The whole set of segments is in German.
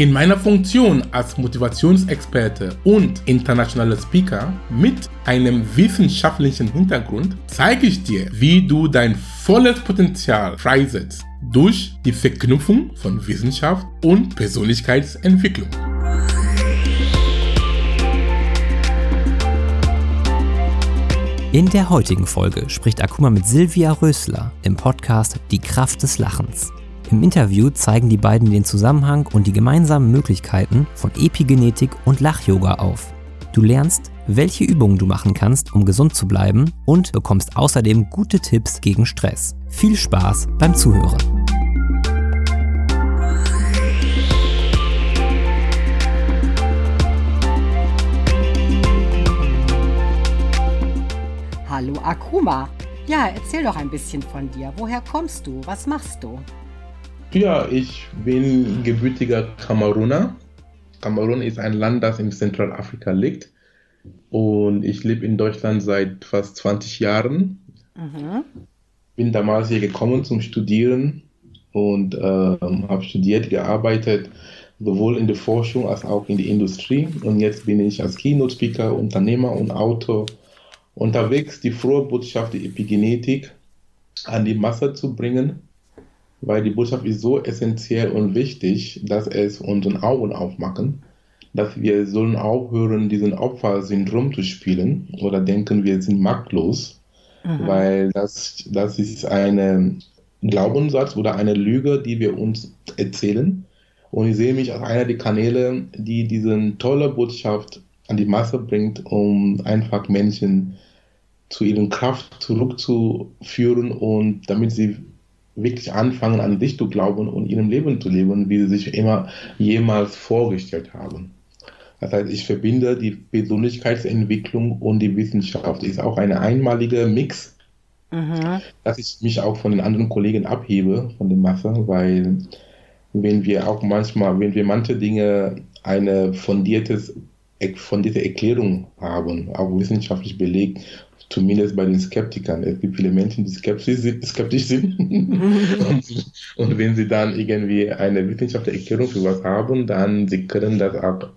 In meiner Funktion als Motivationsexperte und internationaler Speaker mit einem wissenschaftlichen Hintergrund zeige ich dir, wie du dein volles Potenzial freisetzt durch die Verknüpfung von Wissenschaft und Persönlichkeitsentwicklung. In der heutigen Folge spricht Akuma mit Silvia Rösler im Podcast Die Kraft des Lachens. Im Interview zeigen die beiden den Zusammenhang und die gemeinsamen Möglichkeiten von Epigenetik und Lach-Yoga auf. Du lernst, welche Übungen du machen kannst, um gesund zu bleiben und bekommst außerdem gute Tipps gegen Stress. Viel Spaß beim Zuhören. Hallo Akuma. Ja, erzähl doch ein bisschen von dir. Woher kommst du? Was machst du? Ja, ich bin gebürtiger Kameruner. Kamerun ist ein Land, das in Zentralafrika liegt. Und ich lebe in Deutschland seit fast 20 Jahren. Mhm. Bin damals hier gekommen zum Studieren und äh, habe studiert, gearbeitet, sowohl in der Forschung als auch in der Industrie. Und jetzt bin ich als Keynote-Speaker, Unternehmer und Autor unterwegs, die frohe Botschaft der Epigenetik an die Masse zu bringen weil die Botschaft ist so essentiell und wichtig, dass es unseren Augen aufmachen, dass wir sollen aufhören, diesen Opfersyndrom zu spielen oder denken, wir sind machtlos, mhm. weil das, das ist ein Glaubenssatz oder eine Lüge, die wir uns erzählen. Und ich sehe mich als einer der Kanäle, die diese tolle Botschaft an die Masse bringt, um einfach Menschen zu ihrer Kraft zurückzuführen und damit sie wirklich anfangen, an dich zu glauben und ihrem Leben zu leben, wie sie sich immer jemals vorgestellt haben. Das heißt, ich verbinde die Persönlichkeitsentwicklung und die Wissenschaft. Ist auch ein einmaliger Mix, mhm. dass ich mich auch von den anderen Kollegen abhebe, von der Masse, weil wenn wir auch manchmal, wenn wir manche Dinge eine fundiertes, fundierte Erklärung haben, auch wissenschaftlich belegt zumindest bei den Skeptikern. Es gibt viele Menschen, die skeptisch sind. Skeptisch sind. und, und, wenn sie dann irgendwie eine wissenschaftliche Erklärung für was haben, dann sie können das auch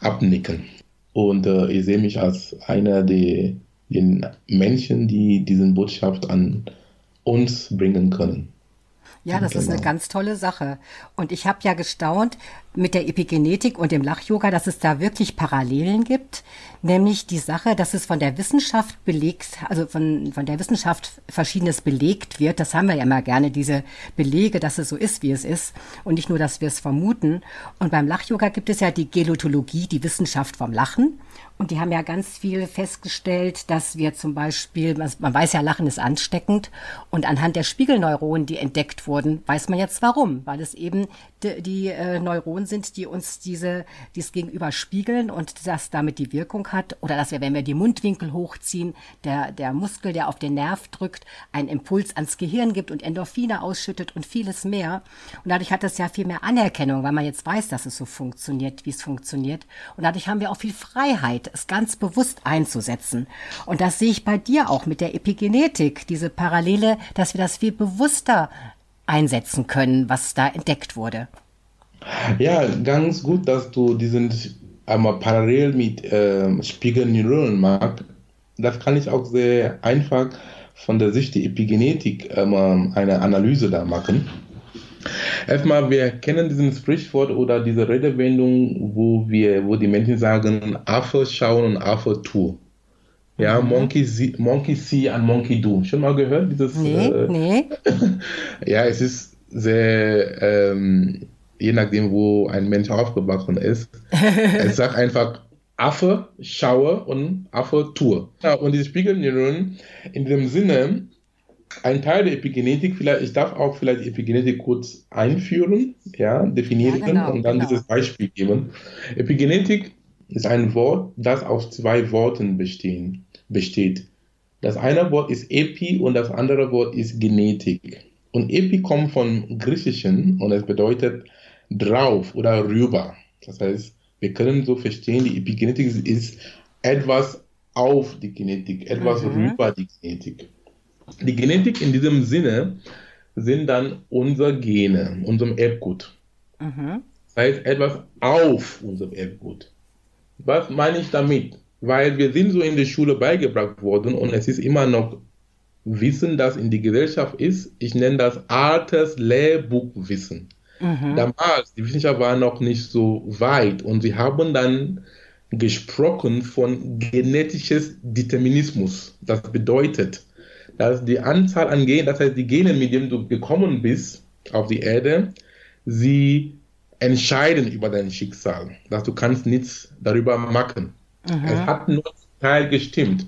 abnicken. Und äh, ich sehe mich als einer der den Menschen, die diese Botschaft an uns bringen können. Ja, das genau. ist eine genau. ganz tolle Sache. Und ich habe ja gestaunt mit der Epigenetik und dem Lach-Yoga, dass es da wirklich Parallelen gibt. Nämlich die Sache, dass es von der Wissenschaft belegt, also von, von der Wissenschaft verschiedenes belegt wird. Das haben wir ja immer gerne, diese Belege, dass es so ist, wie es ist. Und nicht nur, dass wir es vermuten. Und beim Lach-Yoga gibt es ja die Gelotologie, die Wissenschaft vom Lachen. Und die haben ja ganz viel festgestellt, dass wir zum Beispiel, man weiß ja, Lachen ist ansteckend. Und anhand der Spiegelneuronen, die entdeckt wurden, weiß man jetzt warum. Weil es eben die, die äh, Neuronen sind, die uns diese, dies gegenüber spiegeln und das damit die Wirkung hat. Oder dass wir, wenn wir die Mundwinkel hochziehen, der, der Muskel, der auf den Nerv drückt, einen Impuls ans Gehirn gibt und Endorphine ausschüttet und vieles mehr. Und dadurch hat es ja viel mehr Anerkennung, weil man jetzt weiß, dass es so funktioniert, wie es funktioniert. Und dadurch haben wir auch viel Freiheit es ganz bewusst einzusetzen. Und das sehe ich bei dir auch mit der Epigenetik, diese Parallele, dass wir das viel bewusster einsetzen können, was da entdeckt wurde. Ja, ganz gut, dass du diesen einmal parallel mit äh, Spiegelneuronen magst. Das kann ich auch sehr einfach von der Sicht der Epigenetik ähm, eine Analyse da machen. Erstmal, wir kennen diesen Sprichwort oder diese Redewendung, wo wir, wo die Menschen sagen, Affe schauen und Affe tun. Ja, mhm. Monkey, see, Monkey see and Monkey do. Schon mal gehört? Dieses, nee, äh, nee. ja, es ist sehr, ähm, je nachdem, wo ein Mensch aufgewachsen ist. es sagt einfach, Affe schaue und Affe tue. Ja, und diese Spiegelneuronen in dem Sinne, ein Teil der Epigenetik, vielleicht, ich darf auch vielleicht Epigenetik kurz einführen, ja, definieren ja, genau, und dann genau. dieses Beispiel geben. Epigenetik ist ein Wort, das aus zwei Worten bestehen, besteht. Das eine Wort ist Epi und das andere Wort ist Genetik. Und Epi kommt vom Griechischen und es bedeutet drauf oder rüber. Das heißt, wir können so verstehen, die Epigenetik ist etwas auf die Genetik, etwas mhm. rüber die Genetik. Die Genetik in diesem Sinne sind dann unsere Gene, unserem Erbgut. Mhm. Das heißt, etwas auf unserem Erbgut. Was meine ich damit? Weil wir sind so in der Schule beigebracht worden und es ist immer noch Wissen, das in die Gesellschaft ist. Ich nenne das altes Lehrbuchwissen. Mhm. Damals, die Wissenschaft war noch nicht so weit und sie haben dann gesprochen von genetisches Determinismus. Das bedeutet, dass die Anzahl an Genen, das heißt die Gene, mit denen du gekommen bist auf die Erde, sie entscheiden über dein Schicksal. Dass du kannst nichts darüber machen. Mhm. Es hat nur Teil gestimmt.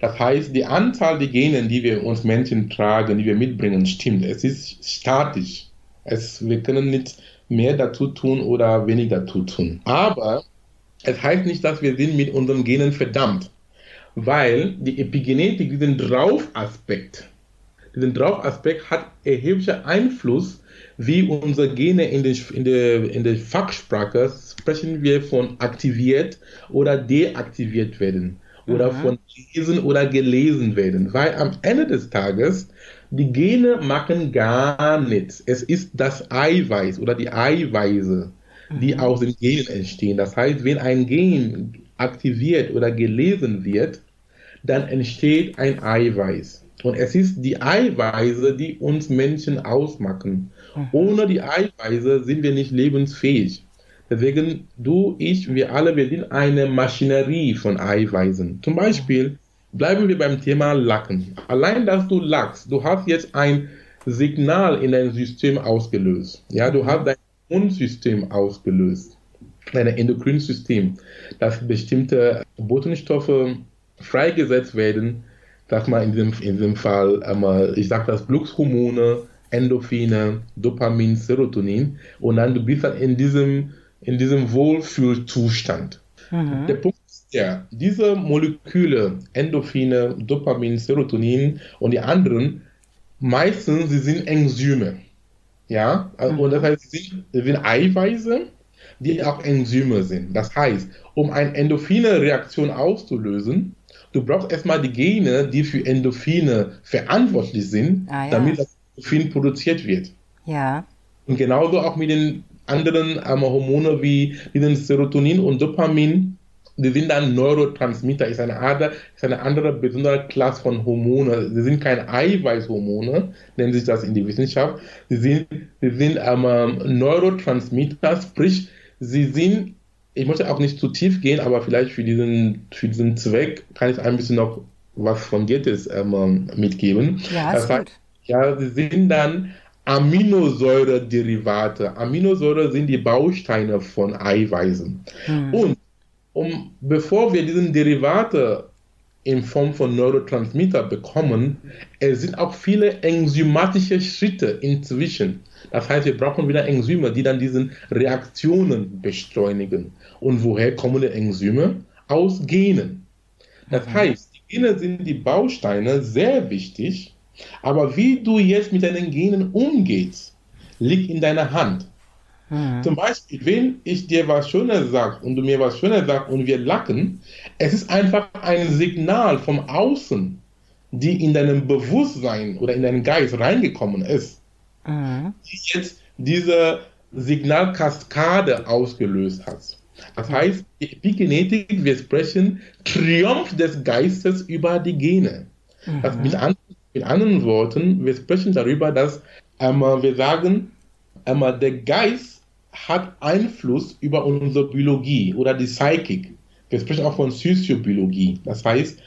Das heißt, die Anzahl der Gene, die wir uns Menschen tragen, die wir mitbringen, stimmt. Es ist statisch. Es, wir können nicht mehr dazu tun oder weniger dazu tun. Aber es heißt nicht, dass wir sind mit unseren Genen verdammt, weil die Epigenetik, diesen Draufaspekt, diesen Draufaspekt hat erheblicher Einfluss, wie unsere Gene in der, in, der, in der Fachsprache sprechen wir von aktiviert oder deaktiviert werden oder mhm. von lesen oder gelesen werden, weil am Ende des Tages die Gene machen gar nichts. Es ist das Eiweiß oder die Eiweiße, die mhm. aus den Genen entstehen. Das heißt, wenn ein Gen aktiviert oder gelesen wird, dann entsteht ein Eiweiß. Und es ist die Eiweiße, die uns Menschen ausmachen. Mhm. Ohne die Eiweiße sind wir nicht lebensfähig. Deswegen, du, ich, wir alle, wir sind eine Maschinerie von Eiweißen. Zum Beispiel bleiben wir beim Thema Lacken. Allein, dass du lackst, du hast jetzt ein Signal in dein System ausgelöst. Ja, du hast dein Immunsystem ausgelöst, dein Endokrinsystem, dass bestimmte Botenstoffe freigesetzt werden, sag mal in diesem, in diesem Fall, ich sag das Glückshormone, Endorphine, Dopamin, Serotonin und dann du bist dann in diesem, in diesem Wohlfühlzustand. Mhm. Der Punkt ist ja, diese Moleküle, Endorphine, Dopamin, Serotonin und die anderen, meistens, sie sind Enzyme. Ja, mhm. und das heißt, sie sind, Eiweiße, die auch Enzyme sind. Das heißt, um eine Endorphine-Reaktion auszulösen, du brauchst erstmal die Gene, die für Endorphine verantwortlich sind, ah, ja. damit das Endorphin produziert wird. Ja. Und genauso auch mit den anderen ähm, Hormone wie, den Serotonin und Dopamin, die sind dann Neurotransmitter, ist eine, andere, ist eine andere besondere Klasse von Hormone. Sie sind keine Eiweißhormone, nennen sich das in der Wissenschaft. Sie sind, sie sind ähm, Neurotransmitter, sprich, sie sind, ich möchte auch nicht zu tief gehen, aber vielleicht für diesen, für diesen Zweck kann ich ein bisschen noch was Fundiertes ähm, mitgeben. Ja, das heißt, ja, sie sind dann Aminosäure-Derivate. Aminosäure sind die Bausteine von Eiweißen. Hm. Und um, bevor wir diesen Derivate in Form von Neurotransmitter bekommen, es sind auch viele enzymatische Schritte inzwischen. Das heißt, wir brauchen wieder Enzyme, die dann diese Reaktionen beschleunigen. Und woher kommen die Enzyme? Aus Genen. Das mhm. heißt, die Gene sind die Bausteine, sehr wichtig, aber wie du jetzt mit deinen Genen umgehst, liegt in deiner Hand. Mhm. Zum Beispiel, wenn ich dir was Schönes sage und du mir was Schönes sagst und wir lachen, es ist einfach ein Signal vom Außen, die in deinem Bewusstsein oder in deinen Geist reingekommen ist, mhm. die jetzt diese Signalkaskade ausgelöst hat. Das heißt, Epigenetik, wir sprechen Triumph des Geistes über die Gene. Mhm. Also mit, an, mit, anderen Worten, wir sprechen darüber, dass ähm, wir sagen, ähm, der Geist hat Einfluss über unsere Biologie oder die Psychik. Wir sprechen auch von Psychobiologie. Das heißt,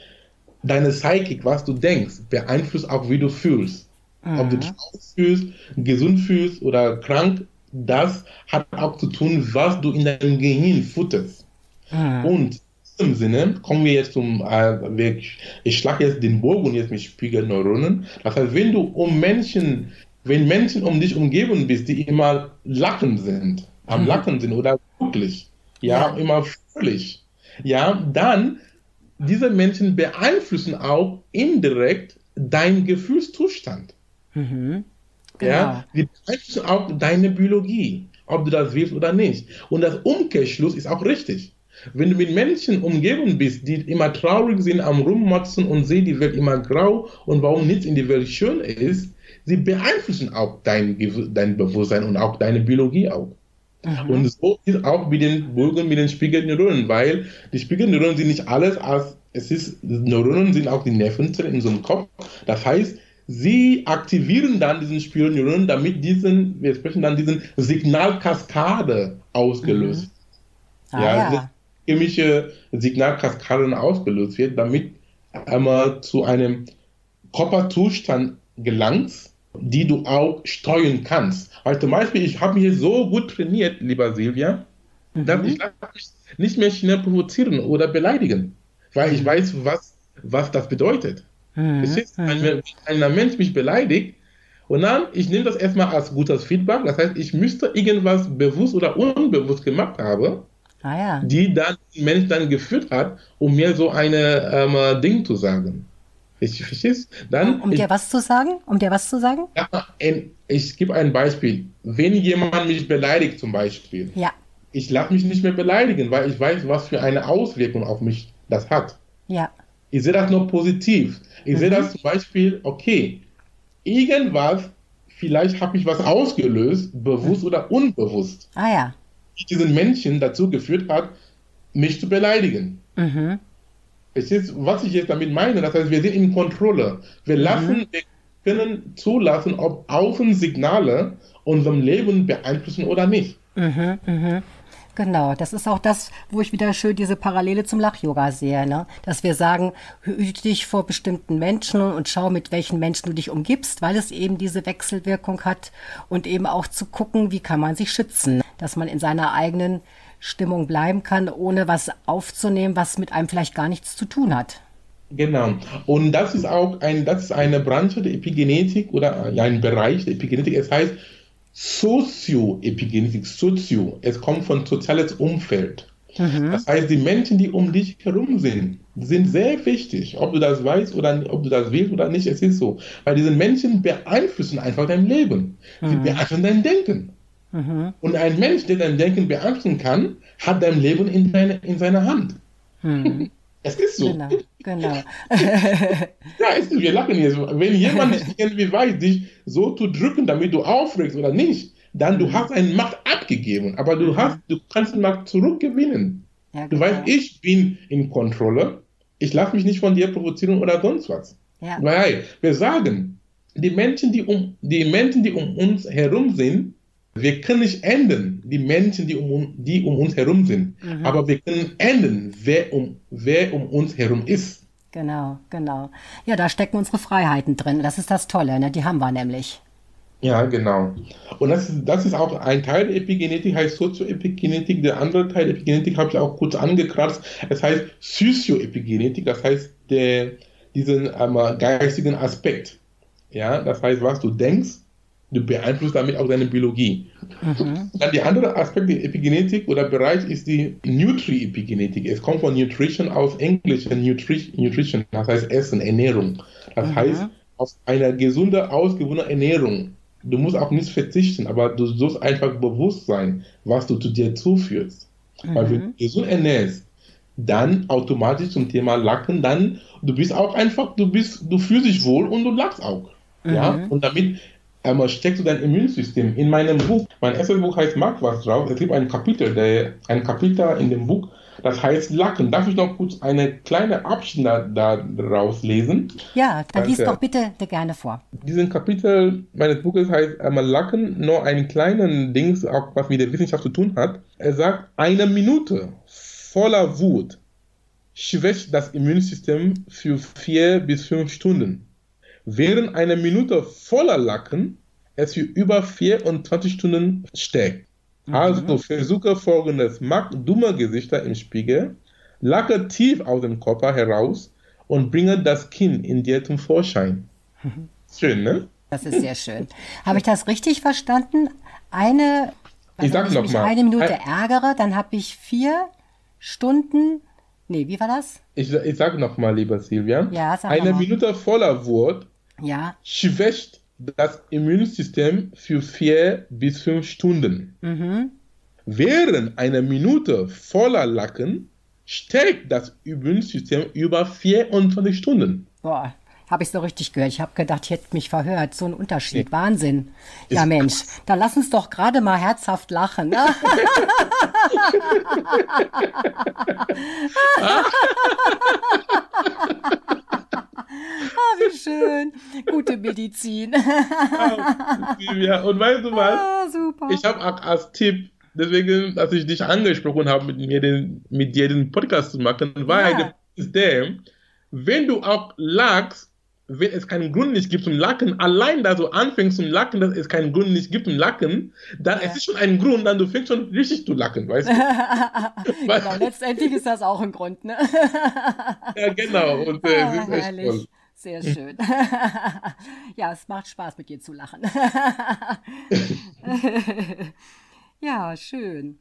deine Psychik, was du denkst, beeinflusst auch, wie du fühlst. Mhm. Ob du dich fühlst, gesund fühlst oder krank, das hat auch zu tun, was du in deinem Gehirn futterst. Mhm. Und in diesem Sinne kommen wir jetzt zum, äh, ich schlage jetzt den Bogen jetzt mit Spiegelneuronen. Das heißt, wenn du um Menschen wenn Menschen um dich umgeben bist, die immer lachen sind, am mhm. Lachen sind oder glücklich, ja, ja, immer fröhlich, ja, dann diese Menschen beeinflussen auch indirekt deinen Gefühlszustand. Mhm. Genau. Ja, die beeinflussen auch deine Biologie. ob du das willst oder nicht. Und das Umkehrschluss ist auch richtig. Wenn du mit Menschen umgeben bist, die immer traurig sind, am Rummotzen und sehen die Welt immer grau und warum nichts in der Welt schön ist, sie beeinflussen auch dein, dein Bewusstsein und auch deine Biologie auch. Mhm. Und so ist auch mit den Bürgern, mit den Spiegelneuronen, weil die Spiegelneuronen sind nicht alles als, es ist, Neuronen sind auch die Nervenzellen in unserem Kopf. Das heißt, sie aktivieren dann diesen Spiegelneuronen, damit diesen, wir sprechen dann diesen Signalkaskade ausgelöst. Mhm. Ah, ja, ja. Chemische Signalkaskade ausgelöst wird, damit einmal zu einem Körperzustand gelangt, die du auch steuern kannst. Also zum Beispiel, ich habe mich so gut trainiert, lieber Silvia, mhm. dass ich mich nicht mehr schnell provozieren oder beleidigen, weil ich mhm. weiß, was, was das bedeutet. Mhm. Ist, mhm. wenn ein Mensch mich beleidigt, und dann, ich nehme das erstmal als gutes Feedback, das heißt, ich müsste irgendwas bewusst oder unbewusst gemacht haben, ah, ja. die dann den Mensch dann geführt hat, um mir so eine ähm, Ding zu sagen. Ich, verstehst? Dann, um dir was zu sagen? Um dir was zu sagen? Ja, ich gebe ein Beispiel. Wenn jemand mich beleidigt zum Beispiel, ja. ich lasse mich nicht mehr beleidigen, weil ich weiß, was für eine Auswirkung auf mich das hat. Ja. Ich sehe das nur positiv. Ich mhm. sehe das zum Beispiel, okay, irgendwas, vielleicht habe ich was ausgelöst, bewusst mhm. oder unbewusst. Ah ja. Die diesen Menschen dazu geführt hat, mich zu beleidigen. Mhm. Es ist, was ich jetzt damit meine, das heißt, wir sind in Kontrolle. Wir lassen, mhm. wir können zulassen, ob Außensignale unserem Leben beeinflussen oder nicht. Mhm, mhm. Genau, das ist auch das, wo ich wieder schön diese Parallele zum Lach-Yoga sehe, ne? dass wir sagen, hüte dich vor bestimmten Menschen und schau, mit welchen Menschen du dich umgibst, weil es eben diese Wechselwirkung hat und eben auch zu gucken, wie kann man sich schützen, dass man in seiner eigenen Stimmung bleiben kann, ohne was aufzunehmen, was mit einem vielleicht gar nichts zu tun hat. Genau. Und das ist auch ein, das ist eine Branche der Epigenetik oder ein Bereich der Epigenetik. Es heißt Sozioepigenetik, Sozio. Es kommt von soziales Umfeld. Mhm. Das heißt, die Menschen, die um dich herum sind, sind sehr wichtig. Ob du das weißt oder ob du das willst oder nicht, es ist so. Weil diese Menschen beeinflussen einfach dein Leben. Sie mhm. beeinflussen dein Denken. Mhm. Und ein Mensch, der dein Denken beeinflussen kann, hat dein Leben in, deine, in seiner Hand. Es ist so. Genau, genau. ja, ist, wir lachen jetzt. Wenn jemand nicht irgendwie weiß, dich so zu drücken, damit du aufregst oder nicht, dann du mhm. hast eine Macht abgegeben, aber du mhm. hast, du kannst die Macht zurückgewinnen. Ja, du weißt, genau. ich bin in Kontrolle. Ich lasse mich nicht von dir provozieren oder sonst was. Ja. Weil wir sagen, die Menschen, die um, die Menschen, die um uns herum sind, wir können nicht ändern, die Menschen, die um, die um uns herum sind, mhm. aber wir können ändern, wer um, wer um uns herum ist. Genau, genau. Ja, da stecken unsere Freiheiten drin. Das ist das Tolle, ne? die haben wir nämlich. Ja, genau. Und das ist, das ist auch ein Teil der Epigenetik, heißt Sozioepigenetik. Der andere Teil der Epigenetik habe ich auch kurz angekratzt. Es heißt Psychoepigenetik, das heißt der, diesen ähm, geistigen Aspekt. Ja, das heißt, was du denkst, du beeinflusst damit auch deine Biologie. Mhm. Dann der andere Aspekt der Epigenetik oder Bereich ist die Nutri-Epigenetik. Es kommt von Nutrition aus Englisch, Nutri Nutrition, das heißt Essen, Ernährung. Das mhm. heißt, aus einer gesunden, ausgewogenen Ernährung. Du musst auch nicht verzichten, aber du sollst einfach bewusst sein, was du zu dir zuführst. Mhm. Weil wenn du gesund ernährst, dann automatisch zum Thema Lacken, dann du bist auch einfach, du bist, du fühlst dich wohl und du lachst auch. Ja, mhm. und damit einmal steckst du dein Immunsystem. In meinem Buch, mein erstes Buch heißt Mag was drauf. Es gibt ein Kapitel, der, ein Kapitel in dem Buch, das heißt Lacken. Darf ich noch kurz eine kleine Abschnitt daraus lesen? Ja, dann lies doch bitte gerne vor. Diesen Kapitel meines Buches heißt einmal Lacken, nur einen kleinen Dings, auch was mit der Wissenschaft zu tun hat. Er sagt, eine Minute voller Wut schwächt das Immunsystem für vier bis fünf Stunden während eine Minute voller Lacken es für über 24 Stunden steckt. Mhm. Also versuche folgendes, mach dumme Gesichter im Spiegel, lacke tief aus dem Körper heraus und bringe das Kinn in dir zum Vorschein. Schön, ne? Das ist sehr schön. Habe ich das richtig verstanden? Eine, ich sag noch mich mal. eine Minute ärgere, dann habe ich vier Stunden. Nee, wie war das? Ich, ich sag noch mal, lieber Silvia. Ja, sag Eine Minute voller Wut ja. schwächt das Immunsystem für vier bis fünf Stunden. Mhm. Während einer Minute voller Lacken stärkt das Immunsystem über 24 Stunden. Boah, habe ich so richtig gehört. Ich habe gedacht, ich hätte mich verhört. So ein Unterschied. Nee. Wahnsinn. Ja, Ist Mensch, dann lass uns doch gerade mal herzhaft lachen. Ne? ah, wie schön. Gute Medizin. ja, und weißt du was? Ah, super. Ich habe als Tipp, deswegen, dass ich dich angesprochen habe, mit mir den, mit dir den Podcast zu machen, weil ja. ist der, wenn du auch lachst, wenn es keinen Grund nicht gibt zum Lachen, allein da du anfängst zum Lachen, dass es keinen Grund nicht gibt zum Lachen, dann ja. es ist schon ein Grund, dann du fängst schon richtig zu lachen, weißt du? genau, letztendlich ist das auch ein Grund, ne? ja, genau. Und äh, ah, echt toll. Sehr schön. ja, es macht Spaß, mit dir zu lachen. ja, schön.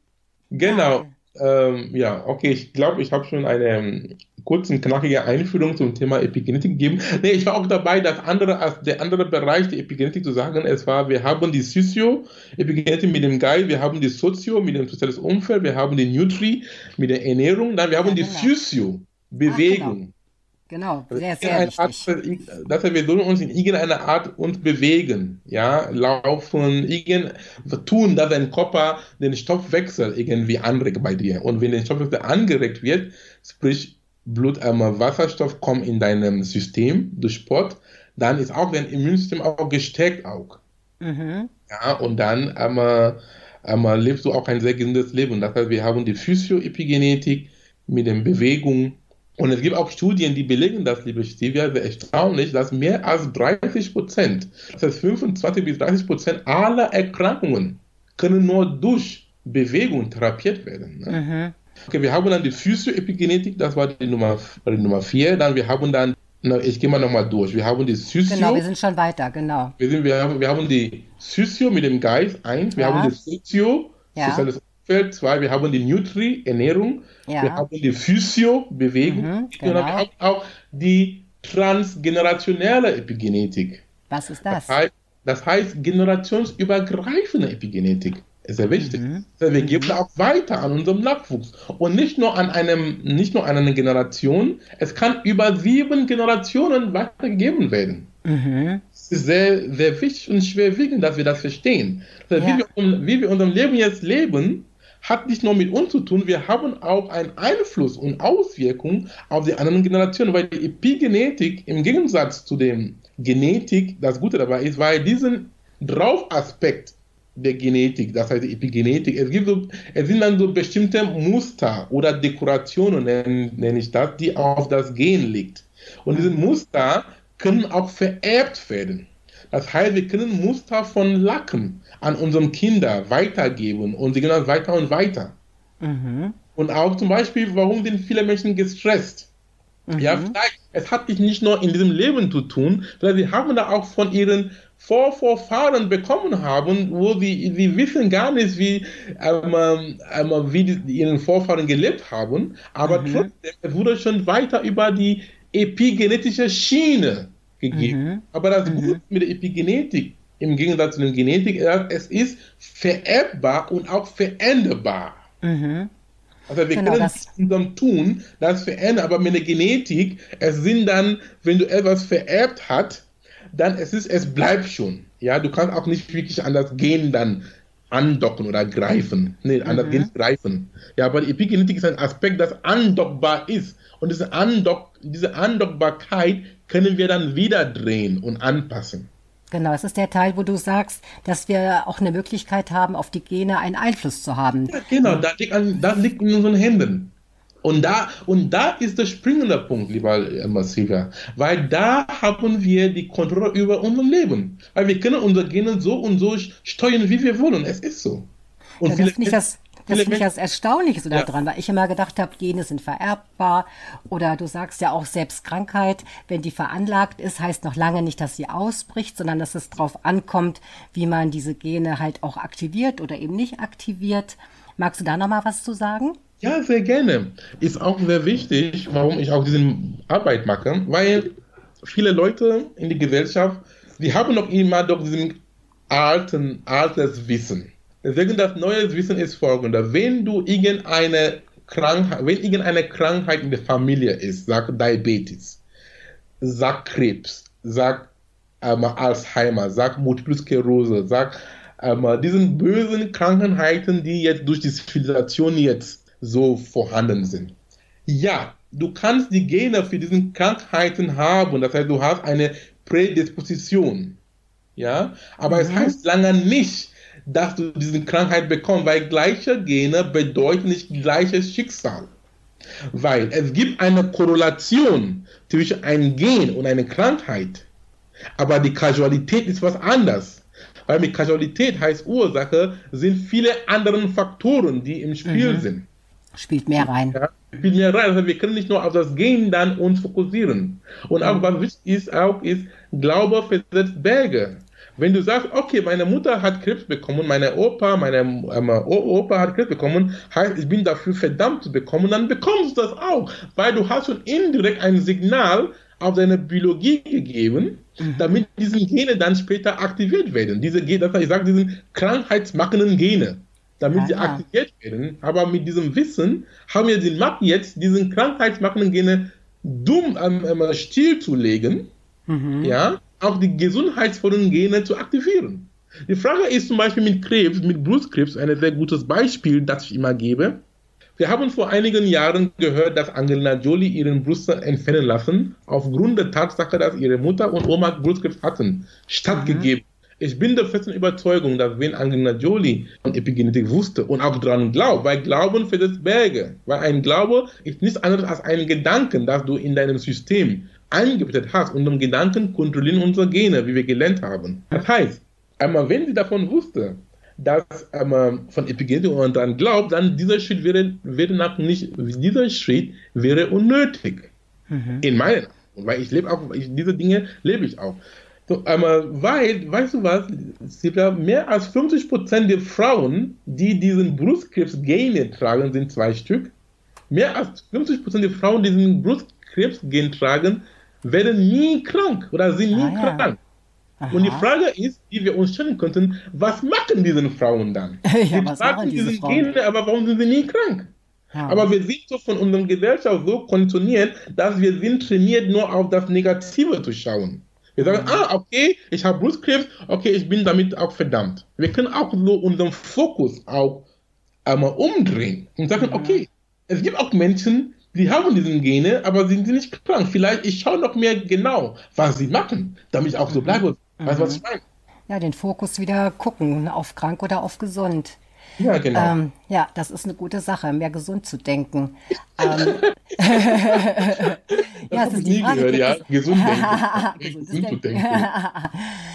Genau. Ähm, ja, okay, ich glaube, ich habe schon eine ähm, kurze, knackige Einführung zum Thema Epigenetik gegeben. Nee, ich war auch dabei, das andere, als der andere Bereich der Epigenetik zu sagen. Es war, wir haben die Sozio-Epigenetik mit dem Geist, wir haben die Sozio mit dem sozialen Umfeld, wir haben die Nutri mit der Ernährung, dann wir haben ja, die genau. Physio, Bewegung. Ah, genau. Genau, sehr, sehr wichtig. Art, dass wir sollen uns in irgendeiner Art uns bewegen, ja, laufen, irgend, tun, dass dein Körper den Stoffwechsel irgendwie anregt bei dir. Und wenn der Stoffwechsel angeregt wird, sprich Blut, einmal Wasserstoff kommt in deinem System durch Sport, dann ist auch dein Immunsystem auch gestärkt auch. Mhm. Ja, und dann einmal, einmal lebst du auch ein sehr gesundes Leben. Das heißt, wir haben die Physio-Epigenetik mit den Bewegungen und es gibt auch Studien, die belegen das, liebe Stevia, sehr erstaunlich, dass mehr als 30 Prozent, das heißt 25 bis 30 Prozent aller Erkrankungen können nur durch Bewegung therapiert werden. Ne? Mhm. Okay, wir haben dann die Physio-Epigenetik, das war die Nummer, war die Nummer vier. Dann wir haben dann, na, ich gehe mal nochmal durch. Wir haben die Physio. Genau, wir sind schon weiter, genau. Wir, sind, wir, haben, wir haben die Physio mit dem Geist, eins. Wir ja. haben die Sozio, ja. soziales Umfeld, zwei. Wir haben die Nutri, Ernährung. Ja. Wir haben die Physio, Bewegung. Mhm, genau. Und wir haben auch die transgenerationelle Epigenetik. Was ist das? Das heißt, das heißt generationsübergreifende Epigenetik. Ist sehr wichtig. Mhm. Wir geben mhm. auch weiter an unserem Nachwuchs. Und nicht nur an einem, nicht nur an eine Generation, es kann über sieben Generationen weitergegeben werden. Mhm. Es ist sehr, sehr wichtig und schwerwiegend, dass wir das verstehen. Also ja. wie, wir, wie wir unser Leben jetzt leben, hat nicht nur mit uns zu tun, wir haben auch einen Einfluss und Auswirkungen auf die anderen Generationen, weil die Epigenetik im Gegensatz zu dem Genetik das Gute dabei ist, weil diesen Draufaspekt der Genetik, das heißt Epigenetik, es, gibt so, es sind dann so bestimmte Muster oder Dekorationen, nenne, nenne ich das, die auf das Gen liegt. Und diese Muster können auch vererbt werden. Das heißt, wir können Muster von Lacken an unsere Kinder weitergeben und sie gehen dann weiter und weiter. Mhm. Und auch zum Beispiel, warum sind viele Menschen gestresst? Mhm. Ja, vielleicht, es hat nicht nur in diesem Leben zu tun, sondern sie haben da auch von ihren Vorvorfahren bekommen haben, wo sie, sie wissen gar nicht, wie, ähm, ähm, wie die, ihren Vorfahren gelebt haben, aber mhm. trotzdem, es wurde schon weiter über die epigenetische Schiene gegeben. Mhm. Aber das mhm. Gute mit der Epigenetik im Gegensatz zu der Genetik, es ist vererbbar und auch veränderbar. Mhm. Also wir genau können das. in unserem Tun das verändern, aber mit der Genetik, es sind dann, wenn du etwas vererbt hast, dann es ist, es bleibt schon. Ja, du kannst auch nicht wirklich an das Gen dann andocken oder greifen. Nee, an das mhm. Gen greifen. Ja, aber die Epigenetik ist ein Aspekt, das andockbar ist. Und diese, Andock, diese Andockbarkeit können wir dann wieder drehen und anpassen. Genau, es ist der Teil, wo du sagst, dass wir auch eine Möglichkeit haben, auf die Gene einen Einfluss zu haben. Ja, genau, das liegt, an, das liegt in unseren Händen. Und da, und da ist der springende Punkt, lieber Silvia, weil da haben wir die Kontrolle über unser Leben. Weil wir können unsere Gene so und so steuern, wie wir wollen. Es ist so. Und ja, das finde ich das das finde ich das Erstaunliche so ja. daran, weil ich immer gedacht habe, Gene sind vererbbar oder du sagst ja auch selbst Krankheit, wenn die veranlagt ist, heißt noch lange nicht, dass sie ausbricht, sondern dass es darauf ankommt, wie man diese Gene halt auch aktiviert oder eben nicht aktiviert. Magst du da noch mal was zu sagen? Ja, sehr gerne. Ist auch sehr wichtig, warum ich auch diese Arbeit mache, weil viele Leute in der Gesellschaft die haben noch immer doch diesen alten, altes Wissen. Deswegen das neue Wissen ist folgendes. Wenn du irgendeine Krankheit, wenn irgendeine Krankheit in der Familie ist, sag Diabetes, sag Krebs, sag ähm, Alzheimer, sag Multiple Sklerose, sag ähm, diesen bösen Krankheiten, die jetzt durch die Zivilisation jetzt so vorhanden sind. Ja, du kannst die Gene für diese Krankheiten haben, das heißt, du hast eine Prädisposition. Ja, aber mhm. es heißt lange nicht, dass du diese Krankheit bekommst, weil gleiche Gene bedeuten nicht gleiches Schicksal. Weil es gibt eine Korrelation zwischen einem Gen und einer Krankheit, aber die Kausalität ist was anderes. Weil mit Kausalität heißt Ursache, sind viele andere Faktoren, die im Spiel mhm. sind. Spielt mehr rein. Ja, spielt mehr rein. Also wir können nicht nur auf das Gen dann uns fokussieren. Und auch was wichtig ist, auch ist, Glaube versetzt Berge. Wenn du sagst, okay, meine Mutter hat Krebs bekommen, meine Opa, meine ähm, Opa hat Krebs bekommen, heißt, ich bin dafür verdammt zu bekommen, dann bekommst du das auch, weil du hast schon indirekt ein Signal auf deine Biologie gegeben, mhm. damit diese Gene dann später aktiviert werden. Diese Gene, ich sage, diesen krankheitsmachenden Gene, damit sie aktiviert werden. Aber mit diesem Wissen haben wir den Macht jetzt, diesen krankheitsmachenden Gene dumm am ähm, Stil zu legen, mhm. ja, auch die gesundheitsvollen Gene zu aktivieren. Die Frage ist zum Beispiel mit Krebs, mit Brustkrebs, ein sehr gutes Beispiel, das ich immer gebe. Wir haben vor einigen Jahren gehört, dass Angelina Jolie ihren Brust entfernen lassen, aufgrund der Tatsache, dass ihre Mutter und Oma Brustkrebs hatten, stattgegeben. Mhm. Ich bin der festen Überzeugung, dass wenn Angelina Jolie von Epigenetik wusste und auch daran glaubt, weil Glauben versetzt Berge, weil ein Glaube ist nichts anderes als ein Gedanken, das du in deinem System eingebettet hast im Gedanken kontrollieren unsere Gene, wie wir gelernt haben. Das heißt, einmal wenn sie davon wusste, dass einmal von Epigenetik und dann glaubt, dann dieser Schritt wäre, wäre nach nicht, dieser Schritt wäre unnötig. Mhm. In meinen Augen. Weil ich lebe auch, ich, diese Dinge lebe ich auch. So, einmal, weil, weißt du was, Silvia, mehr als 50% der Frauen, die diesen Brustkrebs-Gene tragen, sind zwei Stück. Mehr als 50% der Frauen, die diesen Brustkrebs-Gen tragen, werden nie krank oder sind nie ah, krank. Ja. Und die Frage ist, die wir uns stellen könnten, was machen diese Frauen dann? ja, die tragen diese, diese Gene, aber warum sind sie nie krank? Ja. Aber wir sind so von unserer Gesellschaft so konditioniert, dass wir sind trainiert, nur auf das Negative zu schauen. Wir sagen, ah, okay, ich habe Brustkrebs, okay, ich bin damit auch verdammt. Wir können auch so unseren Fokus auch einmal umdrehen und sagen, okay, es gibt auch Menschen, die haben diesen Gene, aber sind sie nicht krank. Vielleicht ich schaue noch mehr genau, was sie machen, damit ich auch so mhm. bleibe. Mhm. Weißt du, was ich meine? Ja, den Fokus wieder gucken, auf krank oder auf gesund. Ja, genau. Ähm, ja, das ist eine gute Sache, mehr gesund zu denken. ähm, ja, das ist die Frage. Gehört, ja. Gesund denken. zu denken.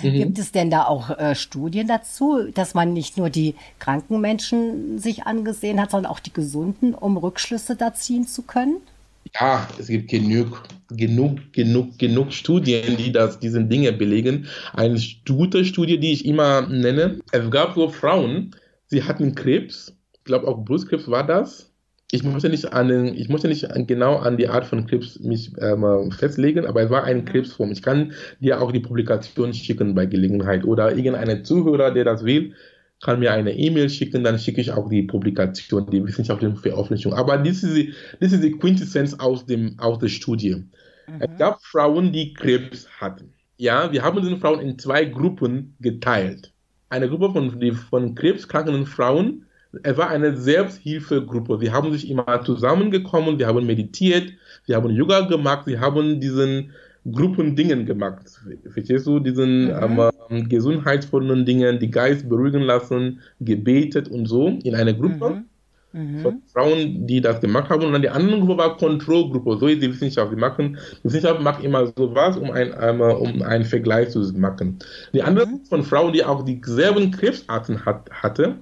Mhm. Gibt es denn da auch äh, Studien dazu, dass man nicht nur die kranken Menschen sich angesehen hat, sondern auch die gesunden, um Rückschlüsse da ziehen zu können? Ja, es gibt genug, genug, genug, genug Studien, die das, diese Dinge belegen. Eine gute Studie, die ich immer nenne, es gab so Frauen, sie hatten Krebs, ich glaube auch Brustkrebs war das. Ich möchte nicht an den, ich möchte nicht genau an die Art von Krebs mich ähm, festlegen, aber es war eine Krebsform. Ich kann dir auch die Publikation schicken bei Gelegenheit oder irgendein Zuhörer, der das will, kann mir eine E-Mail schicken, dann schicke ich auch die Publikation, die wissenschaftliche Veröffentlichung. Aber das ist die, das ist die Quintessenz aus, dem, aus der Studie. Mhm. Es gab Frauen, die Krebs hatten. Ja, wir haben diese Frauen in zwei Gruppen geteilt eine Gruppe von, die, von krebskranken Frauen. Es war eine Selbsthilfegruppe. Sie haben sich immer zusammengekommen, sie haben meditiert, sie haben Yoga gemacht, sie haben diesen Gruppendingen gemacht. Verstehst du? Diesen mhm. ähm, gesundheitsvollen Dingen, die Geist beruhigen lassen, gebetet und so in einer Gruppe. Mhm mhm. von Frauen, die das gemacht haben. Und dann die andere Gruppe war Kontrollgruppe. So ist die Wissenschaft. Die machen, die Wissenschaft macht immer sowas, um, ein, um einen Vergleich zu machen. Die andere mhm. von Frauen, die auch dieselben Krebsarten hat, hatte,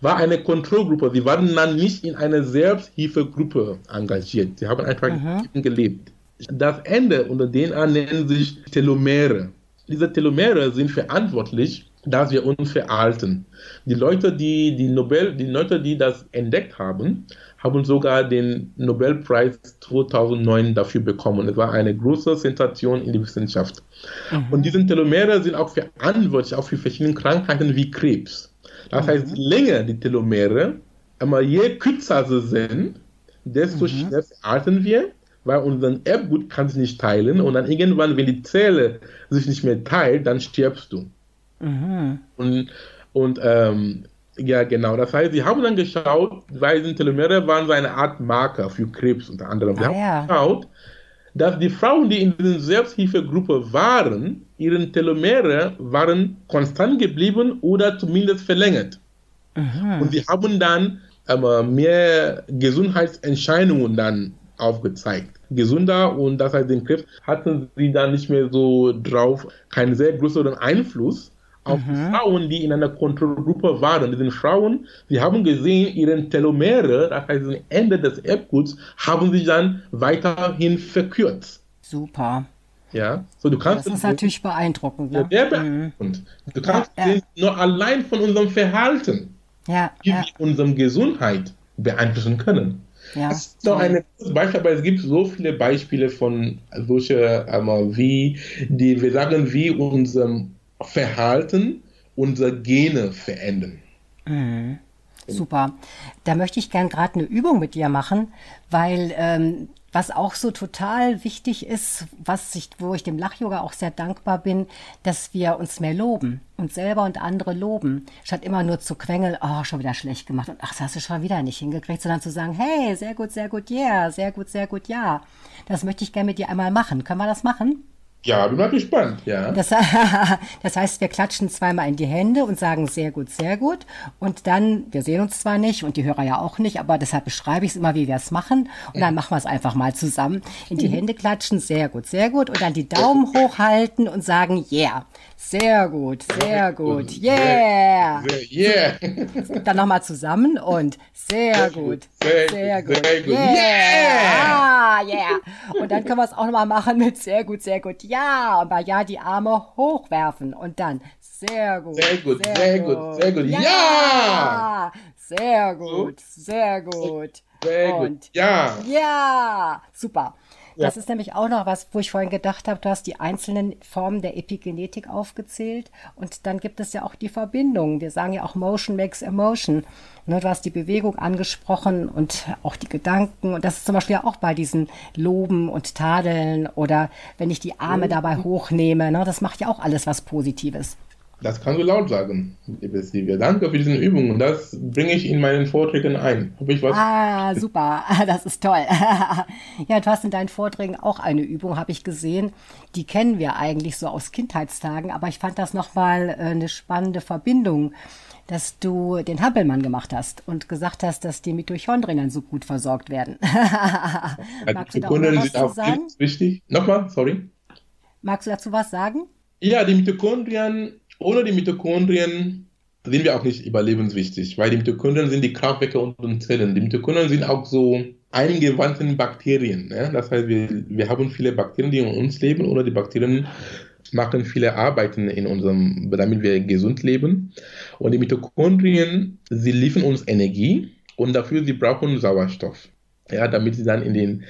war eine Kontrollgruppe. Sie waren dann nicht in einer Selbsthilfegruppe engagiert. Sie haben einfach mhm. gelebt. Das Ende unter DNA nennen sich Telomere. Diese Telomere sind verantwortlich dass wir uns verhalten. Die Leute, die, die Nobel, die Leute, die das entdeckt haben, haben sogar den Nobelpreis 2009 dafür bekommen. Es war eine große Sensation in der Wissenschaft. Mhm. Und diese Telomere sind auch verantwortlich auch für verschiedene Krankheiten wie Krebs. Das mhm. heißt, je länger die Telomere, aber je kürzer sie sind, desto mhm. schneller veralten wir, weil unser Erbgut kann sich nicht teilen und dann irgendwann, wenn die Zelle sich nicht mehr teilt, dann stirbst du. Mhm. Und, und ähm, ja, genau. Das heißt, sie haben dann geschaut, weil die Telomere waren so eine Art Marker für Krebs unter anderem. Sie ah, haben ja. geschaut, dass die Frauen, die in dieser Selbsthilfegruppe waren, ihre Telomere waren konstant geblieben oder zumindest verlängert. Mhm. Und sie haben dann aber mehr Gesundheitserscheinungen dann aufgezeigt. Gesünder und das heißt, den Krebs hatten sie dann nicht mehr so drauf, keinen sehr größeren Einfluss auf mhm. Frauen, die in einer Kontrollgruppe waren. Diese Frauen, sie haben gesehen, ihre Telomere, das heißt das Ende des Erbguts, haben sich dann weiterhin verkürzt. Super. Ja, so du kannst. Das ist natürlich beeindruckend. Ne? Ja, beeindruckend. Mhm. Du kannst ja, ja. nur allein von unserem Verhalten, ja, wie ja. wir unsere Gesundheit beeinflussen können. Ja, das ist doch ein Beispiel, aber es gibt so viele Beispiele von solchen, ähm, wie die, wir sagen, wie unserem Verhalten unsere Gene verändern. Mhm. Super. Da möchte ich gern gerade eine Übung mit dir machen, weil ähm, was auch so total wichtig ist, was ich, wo ich dem Lach-Yoga auch sehr dankbar bin, dass wir uns mehr loben, uns selber und andere loben, statt immer nur zu quengeln, oh, schon wieder schlecht gemacht und ach, das hast du schon wieder nicht hingekriegt, sondern zu sagen, hey, sehr gut, sehr gut, yeah, sehr gut, sehr gut, ja. Das möchte ich gerne mit dir einmal machen. Können wir das machen? Ja, bin mal gespannt, ja. Das, das, heißt, wir klatschen zweimal in die Hände und sagen sehr gut, sehr gut. Und dann, wir sehen uns zwar nicht und die Hörer ja auch nicht, aber deshalb beschreibe ich es immer, wie wir es machen. Und dann machen wir es einfach mal zusammen. In die mhm. Hände klatschen, sehr gut, sehr gut. Und dann die Daumen hochhalten und sagen, yeah. Sehr gut, sehr gut, yeah. Yeah. Dann nochmal zusammen und sehr gut, sehr gut, yeah. Ah, yeah. Und dann können wir es auch nochmal machen mit sehr gut, sehr gut, ja. Und bei ja die Arme hochwerfen und dann sehr gut, sehr gut, sehr, gut, sehr gut, ja. Sehr gut, sehr gut. Sehr gut, ja. Ja, super. Das ist nämlich auch noch was, wo ich vorhin gedacht habe, du hast die einzelnen Formen der Epigenetik aufgezählt und dann gibt es ja auch die Verbindung. Wir sagen ja auch Motion makes emotion. Ne, du hast die Bewegung angesprochen und auch die Gedanken und das ist zum Beispiel ja auch bei diesen Loben und Tadeln oder wenn ich die Arme dabei hochnehme, ne, das macht ja auch alles was Positives. Das kannst du laut sagen, liebe Silvia. Danke für diese Übung und das bringe ich in meinen Vorträgen ein. Habe ich was? Ah, super. Das ist toll. ja, du hast in deinen Vorträgen auch eine Übung, habe ich gesehen. Die kennen wir eigentlich so aus Kindheitstagen, aber ich fand das nochmal äh, eine spannende Verbindung, dass du den Hampelmann gemacht hast und gesagt hast, dass die Mitochondrien so gut versorgt werden. Magst du da auch was sind auch sagen? wichtig. Nochmal, sorry. Magst du dazu was sagen? Ja, die Mitochondrien ohne die Mitochondrien sind wir auch nicht überlebenswichtig, weil die Mitochondrien sind die Kraftwerke unserer Zellen. Die Mitochondrien sind auch so eingewandte Bakterien. Ne? Das heißt, wir, wir haben viele Bakterien, die in uns leben. Ohne die Bakterien machen viele Arbeiten in unserem, damit wir gesund leben. Und die Mitochondrien, sie liefern uns Energie und dafür sie brauchen Sauerstoff. Ja, damit sie dann in den,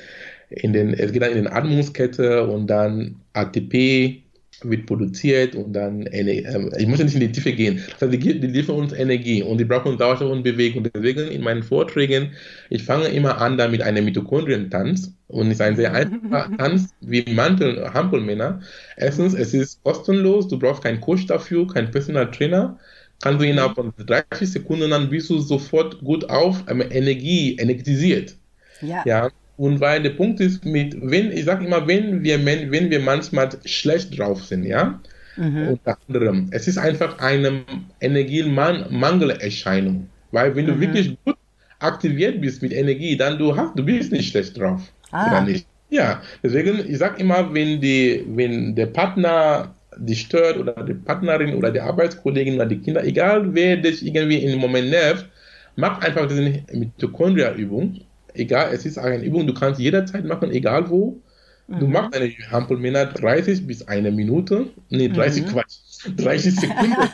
in den, es geht dann in den Atmungskette und dann ATP, wird produziert und dann, ähm, ich muss ja nicht in die Tiefe gehen. Das heißt, die, die liefern uns Energie und die brauchen Sauerstoff und Bewegung. Deswegen in meinen Vorträgen, ich fange immer an da mit einem Mitochondrien-Tanz und es ist ein sehr einfacher Tanz wie Mantel, Hampelmänner. Erstens, es ist kostenlos, du brauchst keinen Coach dafür, keinen Personal Trainer. Kannst du innerhalb von 30 Sekunden dann bist du sofort gut auf, ähm, Energie, energetisiert. Ja. ja. Und weil der Punkt ist, mit, wenn, ich sage immer, wenn wir, wenn wir manchmal schlecht drauf sind, ja, mhm. unter anderem, es ist einfach eine Energiemangelerscheinung. Weil wenn du mhm. wirklich gut aktiviert bist mit Energie, dann du hast, du bist nicht schlecht drauf. Ah. Oder nicht? Ja, deswegen, ich sage immer, wenn, die, wenn der Partner dich stört oder die Partnerin oder die Arbeitskollegin oder die Kinder, egal wer dich irgendwie im Moment nervt, mach einfach diese Mitochondria-Übung egal, es ist eine Übung, du kannst jederzeit machen, egal wo. Du machst eine Hampelmänner 30 bis eine Minute. Nee, 30 mhm. Quatsch. 30 Sekunden. ah,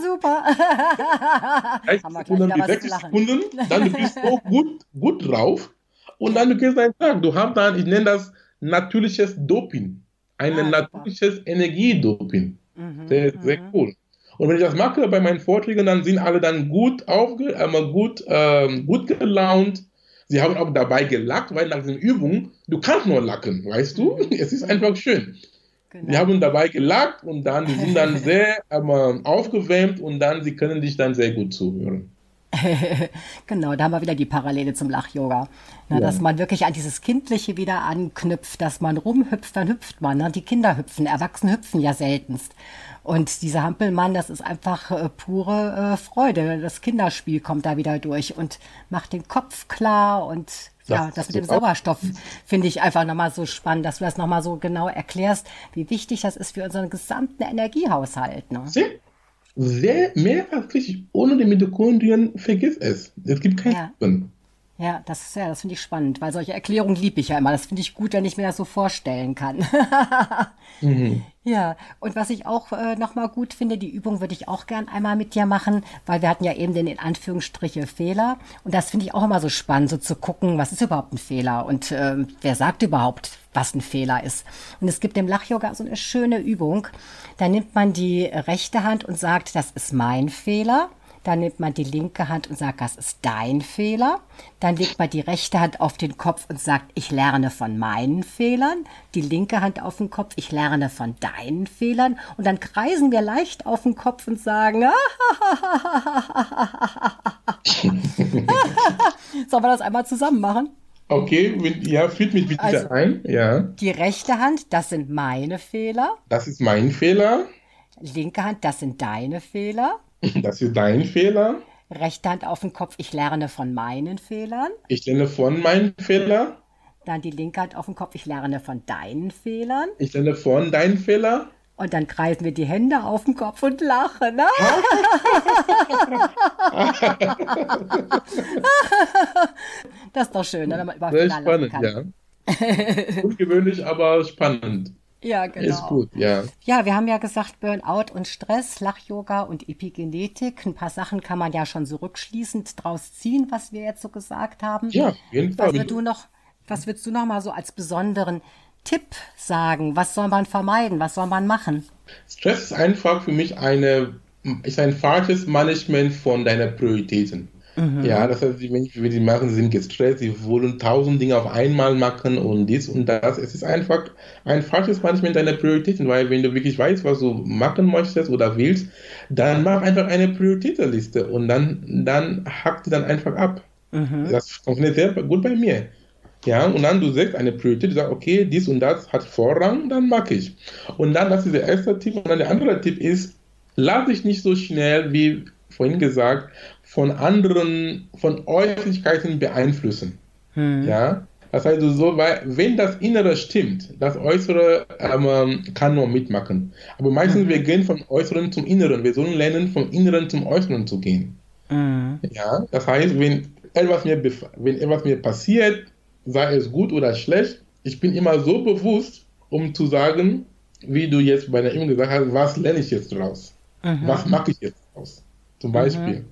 super. 30 Sekunden bis 60 Sekunden. Dann bist du auch gut, gut drauf. Und dann du gehst deinen Tag. Du hast dann, ich nenne das natürliches Doping. Ein ah, natürliches Energiedoping. Mhm, sehr, sehr mhm. cool. Und wenn ich das mache bei meinen Vorträgen, dann sind alle dann gut aufge, gut, äh, gut gelaunt. Sie haben auch dabei gelackt, weil nach den Übungen, du kannst nur lacken, weißt du? Mhm. Es ist einfach schön. Genau. Die haben dabei gelackt und dann, die sind dann sehr ähm, aufgewärmt und dann, sie können dich dann sehr gut zuhören. genau, da haben wir wieder die Parallele zum Lach-Yoga. Ja. Dass man wirklich an dieses Kindliche wieder anknüpft, dass man rumhüpft, dann hüpft man. Ne? Die Kinder hüpfen, Erwachsene hüpfen ja seltenst. Und dieser Hampelmann, das ist einfach äh, pure äh, Freude. Das Kinderspiel kommt da wieder durch und macht den Kopf klar und ja, das mit dem Sauerstoff finde ich einfach nochmal so spannend, dass du das nochmal so genau erklärst, wie wichtig das ist für unseren gesamten Energiehaushalt. Ne? Sehr, sehr mehr als richtig. Ohne die Mitochondrien vergiss es. Es gibt keinen ja. Ja, das ist ja, das finde ich spannend, weil solche Erklärungen liebe ich ja immer. Das finde ich gut, wenn ich mir das so vorstellen kann. mhm. Ja, und was ich auch äh, nochmal gut finde, die Übung würde ich auch gern einmal mit dir machen, weil wir hatten ja eben den in Anführungsstriche Fehler. Und das finde ich auch immer so spannend, so zu gucken, was ist überhaupt ein Fehler und äh, wer sagt überhaupt, was ein Fehler ist. Und es gibt im Lach-Yoga so eine schöne Übung. Da nimmt man die rechte Hand und sagt, das ist mein Fehler. Dann nimmt man die linke Hand und sagt, das ist dein Fehler. Dann legt man die rechte Hand auf den Kopf und sagt, ich lerne von meinen Fehlern. Die linke Hand auf den Kopf, ich lerne von deinen Fehlern. Und dann kreisen wir leicht auf den Kopf und sagen, Sollen wir das einmal zusammen machen? Okay, ja, führt mich bitte also, ein. Ja. Die rechte Hand, das sind meine Fehler. Das ist mein Fehler. Linke Hand, das sind deine Fehler. Das ist dein Fehler. Rechte Hand auf den Kopf, ich lerne von meinen Fehlern. Ich lerne von meinen Fehlern. Dann die linke Hand auf den Kopf, ich lerne von deinen Fehlern. Ich lerne von deinen Fehlern. Und dann kreisen wir die Hände auf den Kopf und lachen. Ne? das ist doch schön, ne, wenn man über Sehr spannend, ja. Ungewöhnlich, aber spannend. Ja, genau. Ist gut, ja. Ja, wir haben ja gesagt, Burnout und Stress, Lach-Yoga und Epigenetik. Ein paar Sachen kann man ja schon so rückschließend draus ziehen, was wir jetzt so gesagt haben. Ja, auf jeden Fall. Was, würdest du noch, was würdest du noch mal so als besonderen Tipp sagen? Was soll man vermeiden? Was soll man machen? Stress ist einfach für mich eine, ist ein falsches Management von deinen Prioritäten. Mhm. Ja, das heißt, die Menschen, die machen, sind gestresst, sie wollen tausend Dinge auf einmal machen und dies und das. Es ist einfach ein falsches Management deiner Prioritäten, weil wenn du wirklich weißt, was du machen möchtest oder willst, dann mach einfach eine Prioritätenliste und dann, dann hack die dann einfach ab. Mhm. Das funktioniert sehr gut bei mir. Ja, und dann du sagst eine Priorität, du sagst, okay, dies und das hat Vorrang, dann mag ich. Und dann, das ist der erste Tipp. Und dann der andere Tipp ist, lass dich nicht so schnell, wie vorhin gesagt, von anderen, von Äußerlichkeiten beeinflussen. Hm. Ja, das heißt, so, weil, wenn das Innere stimmt, das Äußere ähm, kann nur mitmachen. Aber meistens, mhm. wir gehen vom Äußeren zum Inneren. Wir sollen lernen, vom Inneren zum Äußeren zu gehen. Mhm. Ja, das heißt, wenn etwas, mir, wenn etwas mir passiert, sei es gut oder schlecht, ich bin immer so bewusst, um zu sagen, wie du jetzt bei der Übung gesagt hast, was lerne ich jetzt daraus? Mhm. Was mache ich jetzt daraus? Zum Beispiel. Mhm.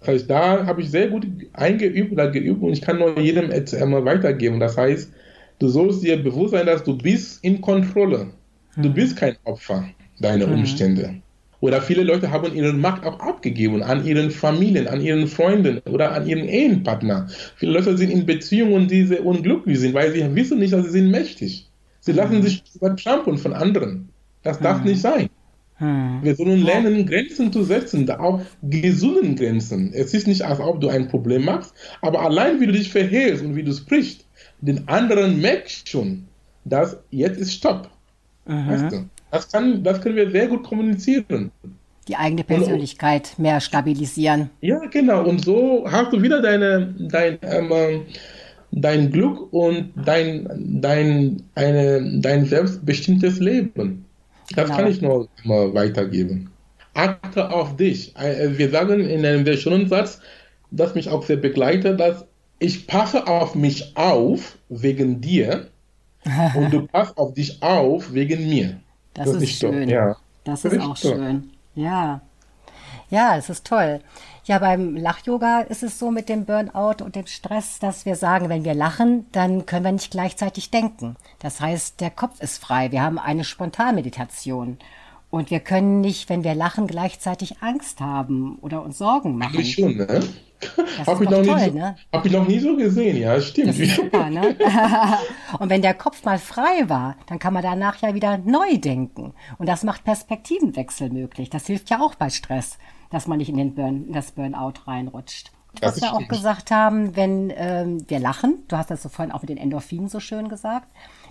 Das heißt, da habe ich sehr gut eingeübt oder geübt und ich kann nur jedem einmal weitergeben. Das heißt, du sollst dir bewusst sein, dass du bist in Kontrolle. Du mhm. bist kein Opfer deiner mhm. Umstände. Oder viele Leute haben ihre Macht auch abgegeben an ihren Familien, an ihren Freunden oder an ihren Ehepartner. Viele Leute sind in Beziehungen, die sehr unglücklich sind, weil sie wissen nicht, dass sie sind mächtig. Sie mhm. lassen sich übertrampeln von anderen. Das darf mhm. nicht sein. Hm. Wir sollen lernen, Grenzen zu setzen, auch gesunden Grenzen. Es ist nicht, als ob du ein Problem machst, aber allein wie du dich verhältst und wie du sprichst, den anderen merkt schon, dass jetzt ist Stopp. Mhm. Weißt du? das, kann, das können wir sehr gut kommunizieren. Die eigene Persönlichkeit und, mehr stabilisieren. Ja, genau. Und so hast du wieder deine, dein, ähm, dein Glück und dein, dein, eine, dein selbstbestimmtes Leben. Das genau. kann ich nur mal weitergeben. Achte auf dich. Äh, wir sagen in einem sehr schönen Satz, das mich auch sehr begleitet, dass ich passe auf mich auf wegen dir und du passt auf dich auf wegen mir. Das, das ist, ist schön. Ja. Das ist auch schön. Ja. Ja, es ist toll. Ja, beim Lach-Yoga ist es so mit dem Burnout und dem Stress, dass wir sagen, wenn wir lachen, dann können wir nicht gleichzeitig denken. Das heißt, der Kopf ist frei. Wir haben eine Spontanmeditation. Und wir können nicht, wenn wir lachen, gleichzeitig Angst haben oder uns Sorgen machen. Ich schon, ne? Habe ich, noch toll, so, ne? hab ich noch nie so gesehen, ja, stimmt. Das ist super, ne? und wenn der Kopf mal frei war, dann kann man danach ja wieder neu denken. Und das macht Perspektivenwechsel möglich. Das hilft ja auch bei Stress dass man nicht in, den Burn, in das Burnout reinrutscht. Was wir auch gesagt haben, wenn ähm, wir lachen, du hast das so vorhin auch mit den Endorphinen so schön gesagt,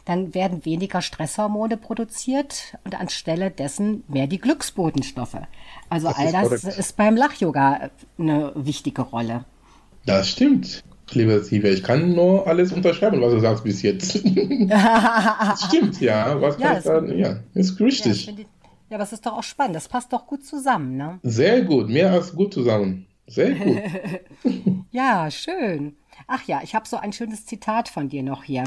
dann werden weniger Stresshormone produziert und anstelle dessen mehr die Glücksbotenstoffe. Also das all ist das korrekt. ist beim Lach-Yoga eine wichtige Rolle. Das stimmt. Lieber Sive, ich kann nur alles unterschreiben, was du sagst bis jetzt. das stimmt, ja. Was ja, kann ich sagen? Ja, ist richtig. Ja, ja, aber es ist doch auch spannend. Das passt doch gut zusammen, ne? Sehr gut, mehr als gut zusammen. Sehr gut. ja, schön. Ach ja, ich habe so ein schönes Zitat von dir noch hier.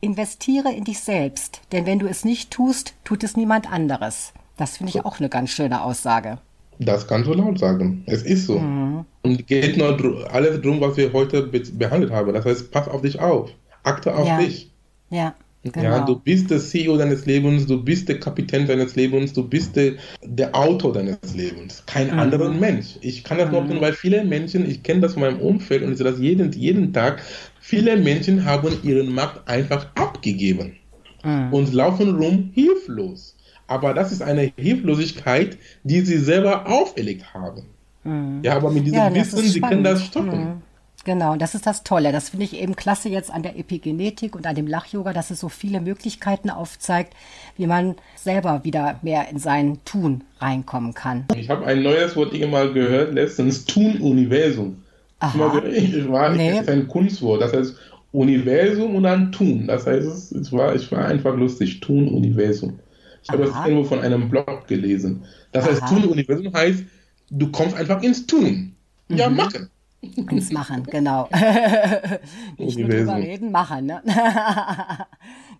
Investiere in dich selbst, denn wenn du es nicht tust, tut es niemand anderes. Das finde ich auch eine ganz schöne Aussage. Das kannst du laut sagen. Es ist so. Mhm. Und geht nur alles drum, was wir heute behandelt haben. Das heißt, pass auf dich auf. Achte auf ja. dich. Ja. Genau. Ja, du bist der CEO deines Lebens, du bist der Kapitän deines Lebens, du bist der, der Autor deines Lebens, kein mhm. anderer Mensch. Ich kann das mhm. nur weil viele Menschen, ich kenne das von meinem Umfeld und ich sehe das jeden, jeden Tag, viele Menschen haben ihren Markt einfach abgegeben mhm. und laufen rum hilflos. Aber das ist eine Hilflosigkeit, die sie selber auferlegt haben. Mhm. Ja, aber mit diesem ja, Wissen, sie können das stoppen. Genau, das ist das Tolle. Das finde ich eben klasse jetzt an der Epigenetik und an dem Lach-Yoga, dass es so viele Möglichkeiten aufzeigt, wie man selber wieder mehr in sein Tun reinkommen kann. Ich habe ein neues Wort irgendwann gehört, letztens Tun-Universum. Aha. Ich war, nee. Das ist ein Kunstwort, das heißt Universum und dann Tun. Das heißt, es war, ich war einfach lustig, Tun-Universum. Ich habe das irgendwo von einem Blog gelesen. Das heißt, Tun-Universum heißt, du kommst einfach ins Tun. Ja, mhm. machen. Ins Machen, genau. Nicht nur drüber reden, machen. Ne?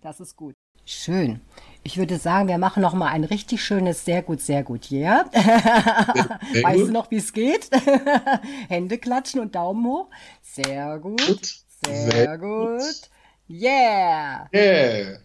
das ist gut. Schön. Ich würde sagen, wir machen noch mal ein richtig schönes sehr gut, sehr gut, yeah. weißt gut. du noch, wie es geht? Hände klatschen und Daumen hoch. Sehr gut. gut. Sehr, sehr, gut. gut. Yeah. Yeah.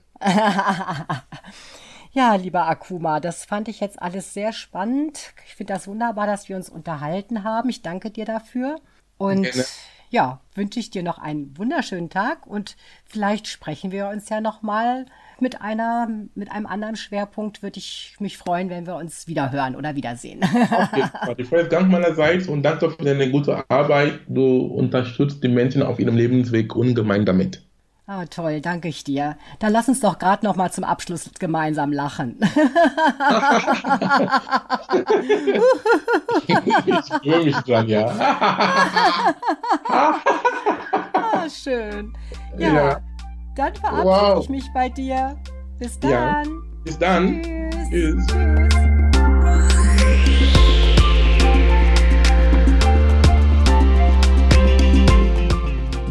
ja, lieber Akuma, das fand ich jetzt alles sehr spannend. Ich finde das wunderbar, dass wir uns unterhalten haben. Ich danke dir dafür. Und Gerne. ja, wünsche ich dir noch einen wunderschönen Tag und vielleicht sprechen wir uns ja noch mal mit einer mit einem anderen Schwerpunkt. Würde ich mich freuen, wenn wir uns wieder hören oder wiedersehen. Okay, ich freue mich ganz meinerseits und danke für deine gute Arbeit. Du unterstützt die Menschen auf ihrem Lebensweg ungemein damit. Ah, toll, danke ich dir. Dann lass uns doch gerade noch mal zum Abschluss gemeinsam lachen. ich freue mich dran, ja. ah, schön. Ja, ja. dann verabschiede wow. ich mich bei dir. Bis dann. Ja. Bis dann. Tschüss. Tschüss. Tschüss.